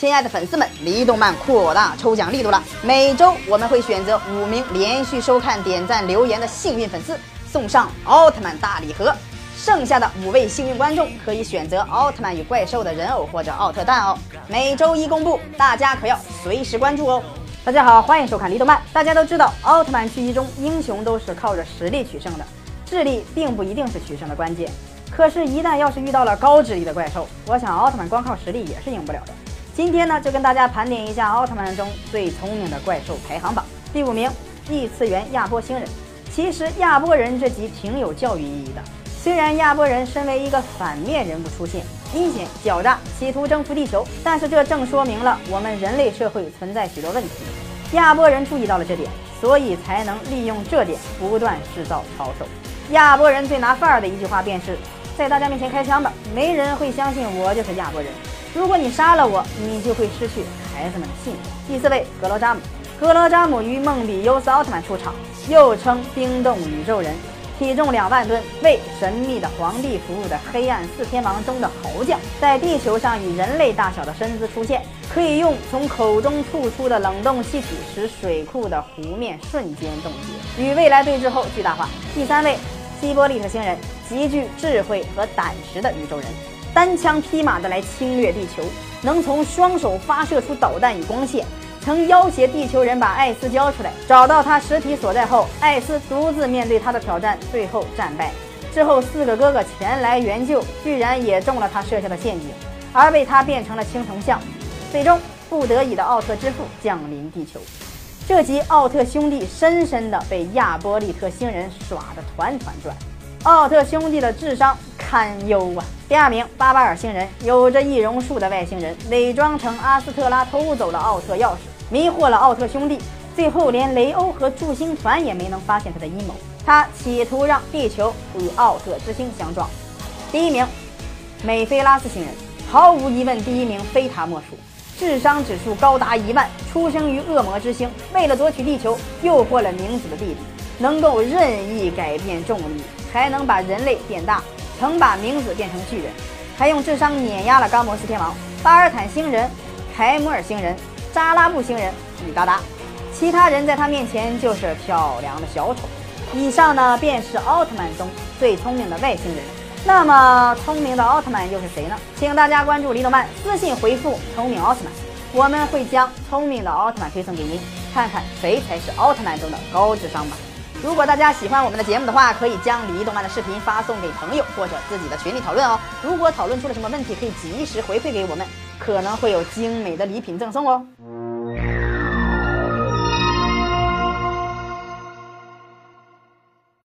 亲爱的粉丝们，离动漫扩大抽奖力度了！每周我们会选择五名连续收看、点赞、留言的幸运粉丝，送上奥特曼大礼盒。剩下的五位幸运观众可以选择奥特曼与怪兽的人偶或者奥特蛋哦。每周一公布，大家可要随时关注哦。大家好，欢迎收看离动漫。大家都知道，奥特曼剧集中英雄都是靠着实力取胜的，智力并不一定是取胜的关键。可是，一旦要是遇到了高智力的怪兽，我想奥特曼光靠实力也是赢不了的。今天呢，就跟大家盘点一下奥特曼中最聪明的怪兽排行榜。第五名，异次元亚波星人。其实亚波人这集挺有教育意义的。虽然亚波人身为一个反面人物出现，阴险狡诈，企图征服地球，但是这正说明了我们人类社会存在许多问题。亚波人注意到了这点，所以才能利用这点不断制造操守。亚波人最拿范儿的一句话便是：在大家面前开枪吧，没人会相信我就是亚波人。如果你杀了我，你就会失去孩子们的信任。第四位，格罗扎姆。格罗扎姆与梦比优斯奥特曼出场，又称冰冻宇宙人，体重两万吨，为神秘的皇帝服务的黑暗四天王中的猴将，在地球上以人类大小的身姿出现，可以用从口中吐出的冷冻气体使水库的湖面瞬间冻结，与未来对峙后巨大化。第三位，希波利特星人，极具智慧和胆识的宇宙人。单枪匹马的来侵略地球，能从双手发射出导弹与光线，曾要挟地球人把艾斯交出来。找到他实体所在后，艾斯独自面对他的挑战，最后战败。之后四个哥哥前来援救，居然也中了他设下的陷阱，而被他变成了青铜像。最终不得已的奥特之父降临地球。这集奥特兄弟深深的被亚波利特星人耍得团团转，奥特兄弟的智商。堪忧啊！第二名，巴巴尔星人，有着易容术的外星人，伪装成阿斯特拉偷走了奥特钥匙，迷惑了奥特兄弟，最后连雷欧和助星团也没能发现他的阴谋。他企图让地球与奥特之星相撞。第一名，美菲拉斯星人，毫无疑问，第一名非他莫属，智商指数高达一万，出生于恶魔之星，为了夺取地球，诱惑了明子的弟弟，能够任意改变重力，还能把人类变大。曾把明子变成巨人，还用智商碾压了高摩斯天王、巴尔坦星人、凯姆尔星人、扎拉布星人与达达，其他人在他面前就是漂亮的小丑。以上呢便是奥特曼中最聪明的外星人。那么聪明的奥特曼又是谁呢？请大家关注李动漫，私信回复“聪明奥特曼”，我们会将聪明的奥特曼推送给您，看看谁才是奥特曼中的高智商吧。如果大家喜欢我们的节目的话，可以将李动漫的视频发送给朋友或者自己的群里讨论哦。如果讨论出了什么问题，可以及时回馈给我们，可能会有精美的礼品赠送哦。